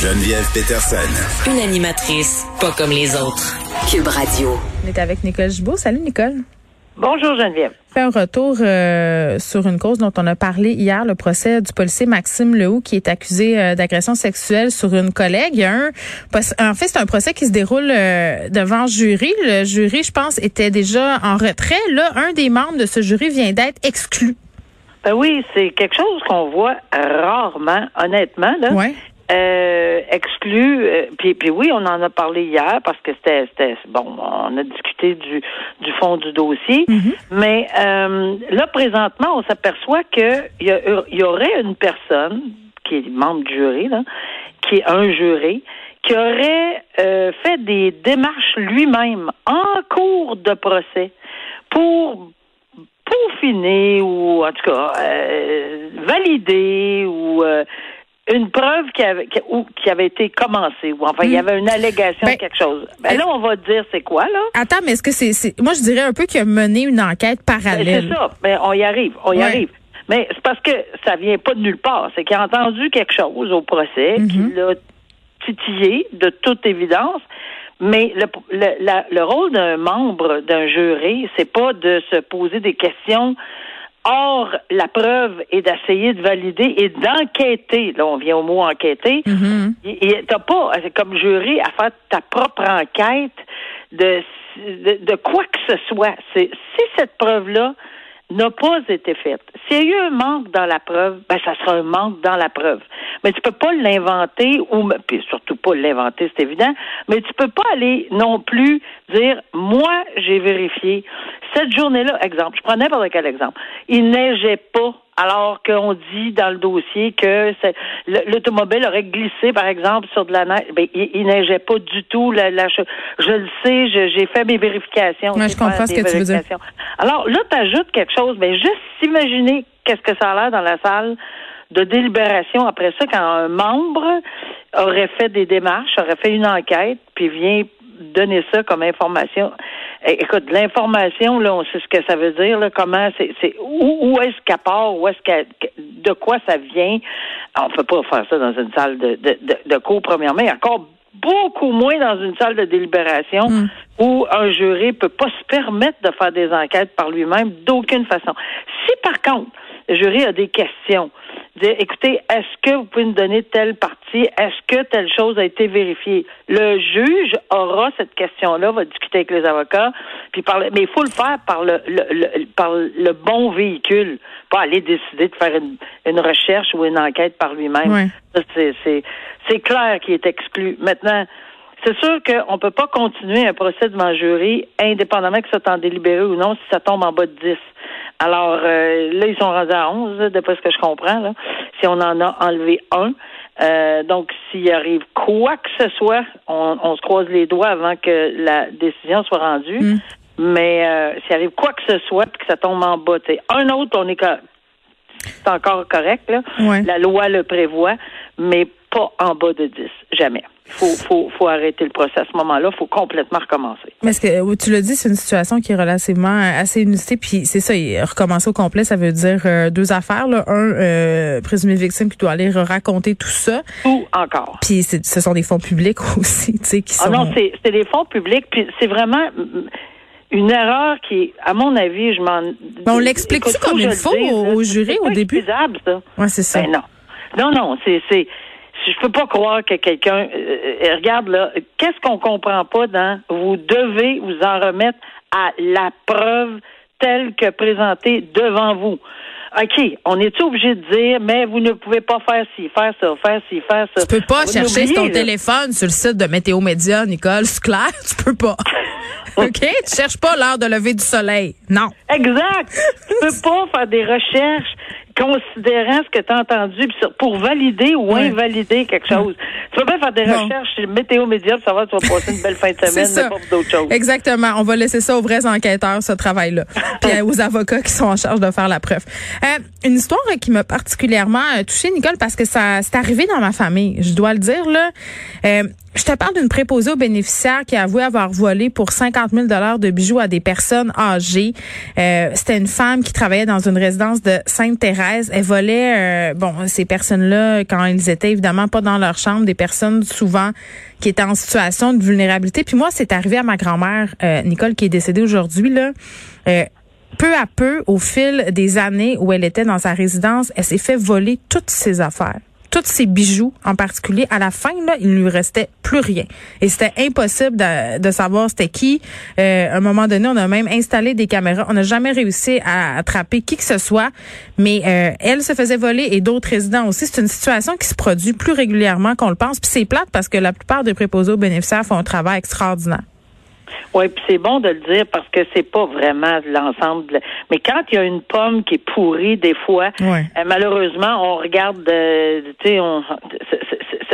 Geneviève Peterson. Une animatrice pas comme les autres. Cube Radio. On est avec Nicole Gibault. Salut Nicole. Bonjour Geneviève. Fait un retour euh, sur une cause dont on a parlé hier, le procès du policier Maxime Lehoux qui est accusé euh, d'agression sexuelle sur une collègue. Il y a un, en fait, c'est un procès qui se déroule euh, devant jury. Le jury, je pense, était déjà en retrait. Là, un des membres de ce jury vient d'être exclu. Ben oui, c'est quelque chose qu'on voit rarement, honnêtement. Là. Ouais. Euh, exclu, euh, puis, puis oui, on en a parlé hier parce que c'était, c'était bon, on a discuté du, du fond du dossier, Mm-hmm. mais euh, là présentement, on s'aperçoit que il y, y aurait une personne qui est membre du jury, là, qui est un juré, qui aurait euh, fait des démarches lui-même en cours de procès pour peaufiner ou en tout cas euh, valider ou euh, une preuve qui avait qui, ou qui avait été commencée ou enfin il y avait une allégation Ben, quelque chose. Ben là on va dire c'est quoi là? Attends, mais est-ce que c'est, c'est- moi je dirais un peu qu'il a mené une enquête Ben, parallèle. C'est ça. Mais on y arrive, on y Ouais. arrive. Mais c'est parce que ça vient pas de nulle part. C'est qu'il a entendu quelque chose au procès Mhm. qui l'a titillé, de toute évidence. Mais le, le, la- le rôle d'un membre d'un jury, c'est pas de se poser des questions hors la preuve et d'essayer de valider et d'enquêter. Là, on vient au mot enquêter. Et t'as pas, euh, comme jury, à faire ta propre enquête de, de, de quoi que ce soit. Si cette preuve-là n'a pas été faite, s'il y a eu un manque dans la preuve, ben ça sera un manque dans la preuve. Mais tu peux pas l'inventer ou puis surtout pas l'inventer, c'est évident, mais tu peux pas aller non plus dire moi j'ai vérifié cette journée-là, exemple, je prends n'importe quel exemple. Il neigeait pas alors qu'on dit dans le dossier que l'automobile aurait glissé, par exemple, sur de la neige. Ben, il, il neigeait pas du tout. La, la- je, je le sais, j'ai fait mes vérifications. Ouais, je comprends ce que tu veux dire. Alors là, tu ajoutes quelque chose, mais juste s'imaginer qu'est-ce que ça a l'air dans la salle de délibération après ça, quand un membre aurait fait des démarches, aurait fait une enquête, puis vient donner ça comme information. Eh, Écoute, l'information, là, on sait ce que ça veut dire, là, comment c'est, c'est où, où est-ce qu'elle part, où est-ce qu'elle, de quoi ça vient. On peut pas faire ça dans une salle de, de, de, de cours, premièrement, et encore beaucoup moins dans une salle de délibération Mm. où un jury peut pas se permettre de faire des enquêtes par lui-même d'aucune façon. Si par contre, le jury a des questions, dire écoutez, est-ce que vous pouvez nous donner telle partie, est-ce que telle chose a été vérifiée? Le juge aura cette question-là, va discuter avec les avocats, puis parler, mais il faut le faire par le, le, le- par le bon véhicule, pas aller décider de faire une, une recherche ou une enquête par lui-même. C'est, c'est, c'est clair qu'il est exclu. Maintenant, c'est sûr qu'on ne peut pas continuer un procès devant le jury, indépendamment que ça soit en délibéré ou non, si ça tombe en bas de 10. Alors, euh, là, ils sont rendus à 11, là, d'après ce que je comprends, là, si on en a enlevé un. Euh, donc, s'il arrive quoi que ce soit, on, on se croise les doigts avant que la décision soit rendue. Mm. Mais euh, s'il arrive quoi que ce soit, puis que ça tombe en bas, tu sais, un autre, on est c'est encore correct, là. Ouais. La loi le prévoit, mais pas en bas de 10. Jamais. Faut, faut, faut arrêter le procès à ce moment-là. faut complètement recommencer. Mais que tu l'as dit, c'est une situation qui est relativement euh, assez inusitée. Puis c'est ça, il- recommencer au complet, ça veut dire euh, deux affaires. Là. Un, euh, présumé victime qui doit aller raconter tout ça. Tout encore. Puis c'est- ce sont des fonds publics aussi, tu sais, qui Ah sont. non, c'est c'est des fonds publics, puis c'est vraiment mm, une erreur qui à mon avis, je m'en. Mais on l'explique-tu comme il faut le au- jury C'est au début? excusable, ça. Ouais, c'est ça. Ben non. Non, non, c'est, c'est, je peux pas croire que quelqu'un, euh, euh, regarde là, qu'est-ce qu'on comprend pas dans, vous devez vous en remettre à la preuve telle que présentée devant vous. OK, on est obligé de dire, mais vous ne pouvez pas faire ci, faire ça, faire ci, faire ça. Tu peux pas Vous chercher sur ton là. téléphone sur le site de Météo Média, Nicole. C'est clair, tu peux pas. OK? Tu cherches pas l'heure de lever du soleil. Non. Exact. tu peux pas faire des recherches considérant ce que tu as entendu pour valider ou invalider quelque chose. Tu peux pas faire des Non. recherches sur Météo Média pour savoir si tu vas passer une belle fin de semaine, pour d'autres choses. Exactement. On va laisser ça aux vrais enquêteurs, ce travail-là. Puis euh, aux avocats qui sont en charge de faire la preuve. Euh, une histoire qui m'a particulièrement euh, touchée, Nicole, parce que ça c'est arrivé dans ma famille. Je dois le dire, là. Euh, Je te parle d'une préposée aux bénéficiaires qui a avoué avoir volé pour 50 000 dollars de bijoux à des personnes âgées. Euh, C'était une femme qui travaillait dans une résidence de Sainte-Thérèse. Elle volait, euh, bon, ces personnes-là, quand ils étaient évidemment pas dans leur chambre, des personnes souvent qui étaient en situation de vulnérabilité. Puis moi, c'est arrivé à ma grand-mère, euh, Nicole, qui est décédée aujourd'hui, là. Euh, peu à peu, au fil des années où elle était dans sa résidence, elle s'est fait voler toutes ses affaires tous ses bijoux en particulier. À la fin, là, il ne lui restait plus rien. Et c'était impossible de, savoir c'était qui. Euh, à un moment donné, on a même installé des caméras. On n'a jamais réussi à attraper qui que ce soit. Mais euh, elle se faisait voler et d'autres résidents aussi. C'est une situation qui se produit plus régulièrement qu'on le pense. Puis c'est plate parce que la plupart des préposés aux bénéficiaires font un travail extraordinaire. Oui, puis c'est bon de le dire parce que c'est pas vraiment l'ensemble. Mais quand il y a une pomme qui est pourrie, des fois, euh, malheureusement, on regarde, euh, tu sais, on,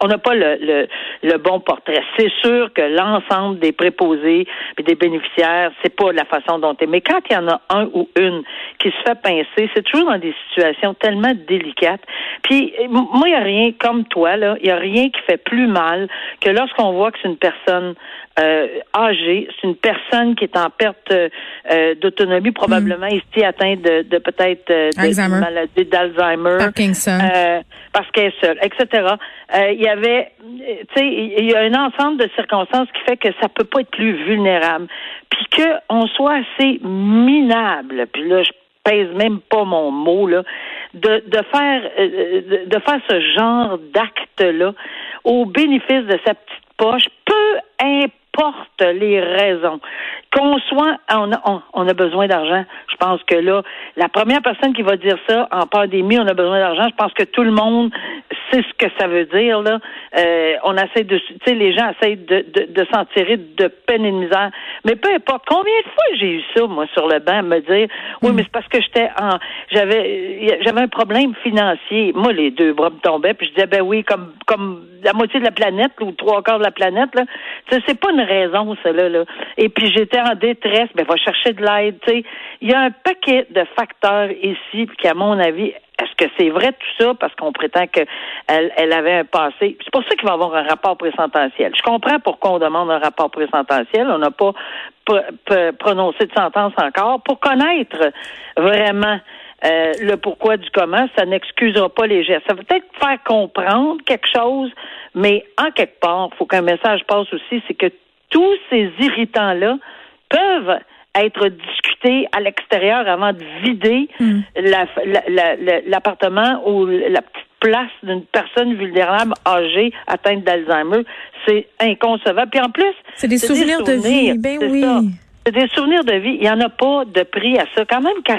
on n'a pas le, le, le, bon portrait. C'est sûr que l'ensemble des préposés et des bénéficiaires, c'est pas la façon dont est. Mais quand il y en a un ou une qui se fait pincer, c'est toujours dans des situations tellement délicates. Puis moi, il n'y a rien comme toi là, il y a rien qui fait plus mal que lorsqu'on voit que c'est une personne euh, âgée, c'est une personne qui est en perte euh, d'autonomie, probablement mm. ici atteinte de, de peut-être euh, de maladie d'Alzheimer, Parkinson, euh, parce qu'elle est seule, etc. Il y avait, tu sais, il y a un ensemble de circonstances qui fait que ça peut pas être plus vulnérable, puis que on soit assez minable. Puis là, je pèse même pas mon mot là, de, de faire de, de faire ce genre d'acte là au bénéfice de sa petite poche, peu importe porte les raisons. Qu'on soit, on a, on, a besoin d'argent. Je pense que là, la première personne qui va dire ça en pandémie, on a besoin d'argent. Je pense que tout le monde sait ce que ça veut dire là. Euh, on essaie de, tu sais, les gens essayent de, de, de s'en tirer de peine et de misère. Mais peu importe. Combien de fois j'ai eu ça moi sur le banc, me dire, oui, mais c'est parce que j'étais en, j'avais, j'avais un problème financier. Moi, les deux bras me tombaient, puis je disais, ben oui, comme, comme la moitié de la planète ou trois quarts de la planète là. C'est pas une raison, ça, là. Et puis j'étais en détresse, ben va chercher de l'aide, tu sais. Il y a un paquet de facteurs ici, puis qu'à mon avis, est-ce que c'est vrai tout ça? Parce qu'on prétend qu'elle elle avait un passé? C'est pour ça qu'il va y avoir un rapport présententiel. Je comprends pourquoi on demande un rapport présententiel. On n'a pas prononcé de sentence encore pour connaître vraiment euh, le pourquoi du comment. Ça n'excusera pas les gestes. Ça va peut-être faire comprendre quelque chose, mais en quelque part, il faut qu'un message passe aussi, c'est que tous ces irritants-là peuvent être discutés à l'extérieur avant de vider hmm. l'appartement ou la petite place d'une personne vulnérable âgée atteinte d'Alzheimer. C'est inconcevable. Puis en plus, c'est des, souvenirs de vie. Ben oui. Des souvenirs de vie. Il n'y en a pas de prix à ça. Quand même, car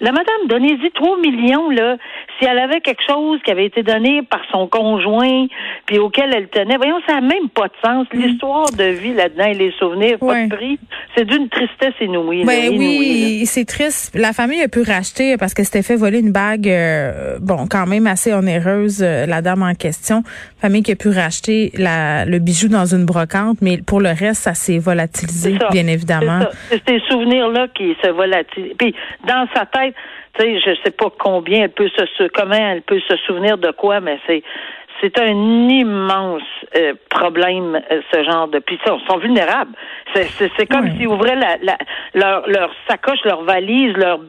la madame, donnez-y 3 millions, là. Si elle avait quelque chose qui avait été donné par son conjoint, puis auquel elle tenait, voyons, ça n'a même pas de sens. Mm. L'histoire de vie là-dedans et les souvenirs, pas de prix, c'est d'une tristesse inouïe. Ben oui, c'est triste. La famille a pu racheter parce que c'était fait voler une bague, euh, bon, quand même assez onéreuse, euh, la dame en question. Famille qui a pu racheter la, le bijou dans une brocante, mais pour le reste, ça s'est volatilisé, bien évidemment. C'est ces souvenirs-là qui se volatilisent. Puis dans sa tête, tu sais, je sais pas combien elle peut se, comment elle peut se souvenir de quoi, mais c'est c'est un immense euh, problème, euh, ce genre de. Puis ils sont vulnérables. C'est comme s'ils ouvraient la, la, leur, leur sacoche, leur valise, leur,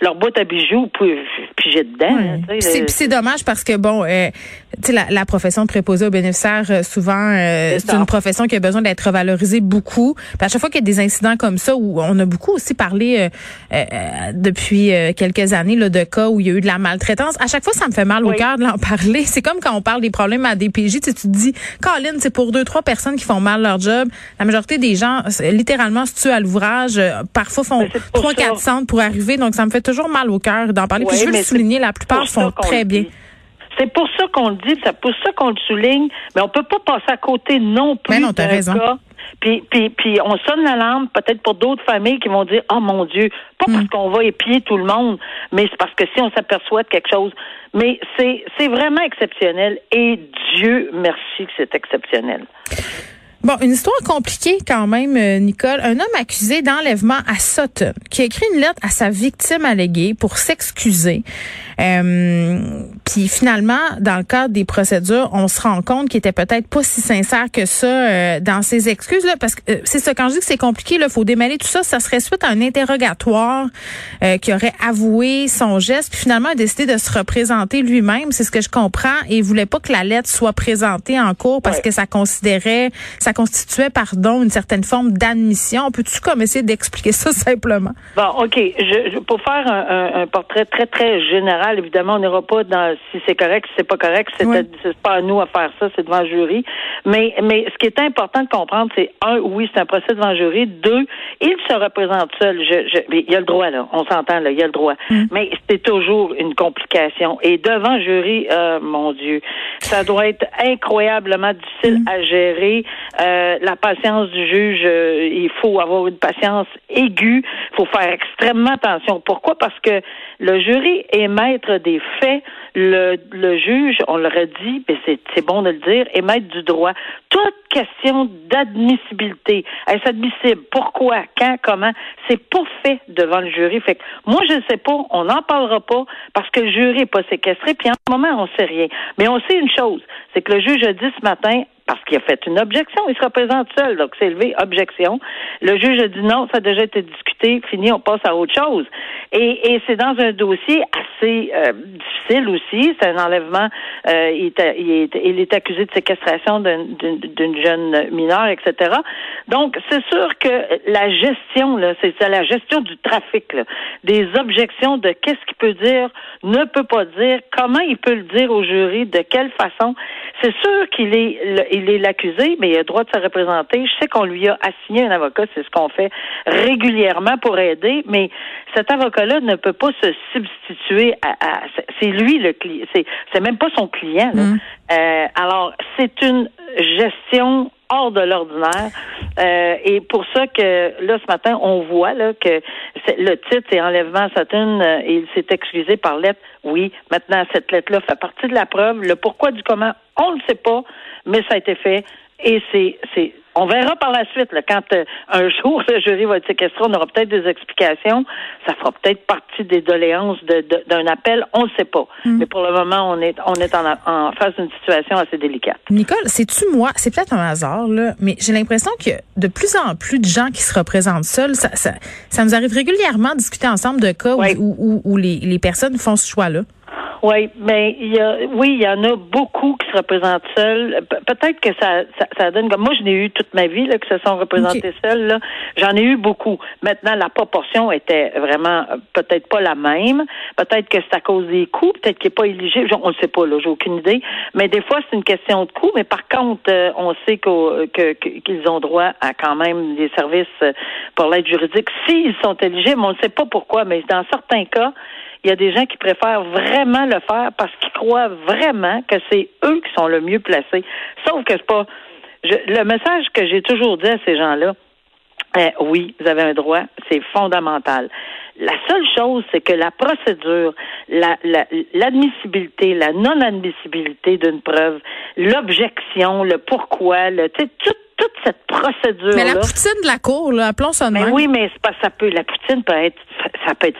leur boîte à bijoux, puis piger dedans. Puis c'est dommage parce que, bon, euh, tu sais, la, la, profession de préposé aux bénéficiaires, euh, souvent, c'est une profession qui a besoin d'être valorisée beaucoup. Puis à chaque fois qu'il y a des incidents comme ça, où on a beaucoup aussi parlé depuis quelques années là, de cas où il y a eu de la maltraitance, à chaque fois, ça me fait mal au cœur de l'en parler. C'est comme quand on parle des problèmes à DPJ, tu, te dis, Colin, c'est pour deux, trois personnes qui font mal leur job. La majorité des gens, littéralement, se tuent à l'ouvrage. Euh, parfois, font trois, quatre centres pour arriver. Donc, ça me fait toujours mal au cœur d'en parler. Puis, je veux le souligner, la plupart font très bien. C'est pour ça qu'on le dit, c'est pour ça qu'on le souligne, mais on peut pas passer à côté non plus. Mais non, t'as raison. Puis, puis, puis on sonne la lampe peut-être pour d'autres familles qui vont dire Oh mon Dieu, pas parce hmm. qu'on va épier tout le monde, mais c'est parce que si on s'aperçoit de quelque chose. Mais c'est, c'est vraiment exceptionnel et Dieu merci que c'est exceptionnel. Bon, une histoire compliquée quand même, euh, Nicole. Un homme accusé d'enlèvement à Sutton qui a écrit une lettre à sa victime alléguée pour s'excuser. Euh, puis finalement, dans le cadre des procédures, on se rend compte qu'il était peut-être pas si sincère que ça euh, dans ses excuses là, parce que euh, c'est ça quand je dis que c'est compliqué, il faut démêler tout ça. Ça serait suite à un interrogatoire qui aurait avoué son geste, puis finalement a décidé de se représenter lui-même. C'est ce que je comprends et voulait pas que la lettre soit présentée en cours parce que ça considérait, ça constituait, pardon, une certaine forme d'admission. Peux-tu comme essayer d'expliquer ça simplement? Bon, OK. Je, pour faire un, un, portrait très, très général, évidemment, on n'ira pas dans si c'est correct, si c'est pas correct. C'est pas à nous à faire ça, c'est devant le jury. Mais, mais ce qui est important de comprendre, c'est un, oui, c'est un procès devant le jury. Deux, il se représente seul. Je, je, il y a le droit, là. On s'entend, là. Il y a le droit. Mm. Mais c'est toujours une complication. Et devant le jury, euh, mon Dieu, ça doit être incroyablement difficile mm. à gérer. Euh, la patience du juge, euh, il faut avoir une patience aiguë. Faut faire extrêmement attention. Pourquoi? Parce que le jury est maître des faits. Le, le juge, on l'aurait dit, mais c'est bon de le dire, est maître du droit. Toute question d'admissibilité. Est-ce admissible? Pourquoi? Quand? Comment? C'est pas fait devant le jury. Fait que moi, je ne sais pas. On n'en parlera pas parce que le jury n'est pas séquestré. Puis en ce moment, on sait rien. Mais on sait une chose. C'est que le juge a dit ce matin, parce qu'il a fait une objection. Il se représente seul, donc c'est élevé objection. Le juge a dit non, ça a déjà été discuté, fini, on passe à autre chose. Et, et c'est dans un dossier assez euh, difficile aussi. C'est un enlèvement. Euh, il, est, il, est, il, est, accusé de séquestration d'une jeune mineure, etc. Donc, c'est sûr que la gestion, c'est la gestion du trafic, là, des objections de qu'est-ce qu'il peut dire, ne peut pas dire, comment il peut le dire au jury, de quelle façon. C'est sûr qu'il est il est l'accusé, mais il a le droit de se représenter. Je sais qu'on lui a assigné un avocat, c'est ce qu'on fait régulièrement pour aider, mais cet avocat-là ne peut pas se substituer à, c'est lui le client, c'est c'est même pas son client. Mm. Euh, alors c'est une gestion hors de l'ordinaire. Euh, et pour ça que là, ce matin, on voit là, que le titre est enlèvement à euh, et il s'est excusé par lettre. Oui, maintenant, cette lettre-là fait partie de la preuve. Le pourquoi du comment, on ne le sait pas, mais ça a été fait. Et c'est, c'est, on verra par la suite, là, quand euh, un jour le jury va être séquestré, on aura peut-être des explications. Ça fera peut-être partie des doléances d'un appel, on ne sait pas. Mm. Mais pour le moment, on est, on est en, en face d'une situation assez délicate. Nicole, c'est-tu moi, c'est peut-être un hasard, là, mais j'ai l'impression que de plus en plus de gens qui se représentent seuls, ça, ça, ça nous arrive régulièrement de discuter ensemble de cas où, où, où, les, les personnes font ce choix-là. Oui, mais il y a, oui, il y en a beaucoup qui se représentent seuls. Peut-être que ça, ça, donne comme moi, je n'ai eu toute ma vie là, qui se sont représentés seuls. Là. J'en ai eu beaucoup. Maintenant, la proportion était vraiment euh, peut-être pas la même. Peut-être que c'est à cause des coûts. Peut-être qu'il n'est pas éligible. On ne sait pas. Là, j'ai aucune idée. Mais des fois, c'est une question de coût. Mais par contre, euh, on sait qu'ils ont droit à quand même des services euh, pour l'aide juridique s'ils sont éligibles. On ne sait pas pourquoi, mais dans certains cas il y a des gens qui préfèrent vraiment le faire parce qu'ils croient vraiment que c'est eux qui sont le mieux placés. Sauf que c'est pas. le message que j'ai toujours dit à ces gens-là, eh, oui, vous avez un droit, c'est fondamental. La seule chose, c'est que la procédure, l'admissibilité, la, non-admissibilité d'une preuve, l'objection, le pourquoi, le, toute, toute cette procédure. Mais la poutine de la cour, là, appelons ça de mais Oui, mais pas ça peut. La poutine peut être, ça peut être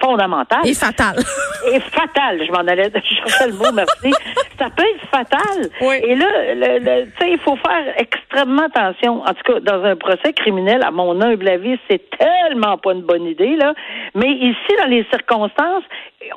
fondamentale. Et fatale. Et fatale. Je m'en allais chercher le mot, merci. ça peut être fatal. Oui. Et là, le, tu sais, il faut faire extrêmement attention. En tout cas, dans un procès criminel, à mon humble avis, c'est tellement pas une bonne idée, là. Mais ici, dans les circonstances,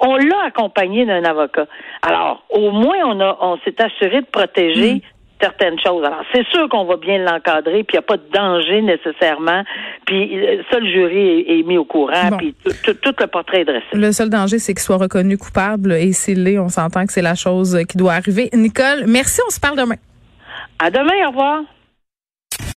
on l'a accompagné d'un avocat. Alors, au moins, on a, on s'est assuré de protéger mm certaines choses. Alors, c'est sûr qu'on va bien l'encadrer, puis il n'y a pas de danger nécessairement. Puis euh, ça, le jury est, mis au courant, puis tout, le portrait est dressé. Le seul danger, c'est qu'il soit reconnu coupable, et s'il l'est, on s'entend que c'est la chose qui doit arriver. Nicole, merci, on se parle demain. À demain, au revoir.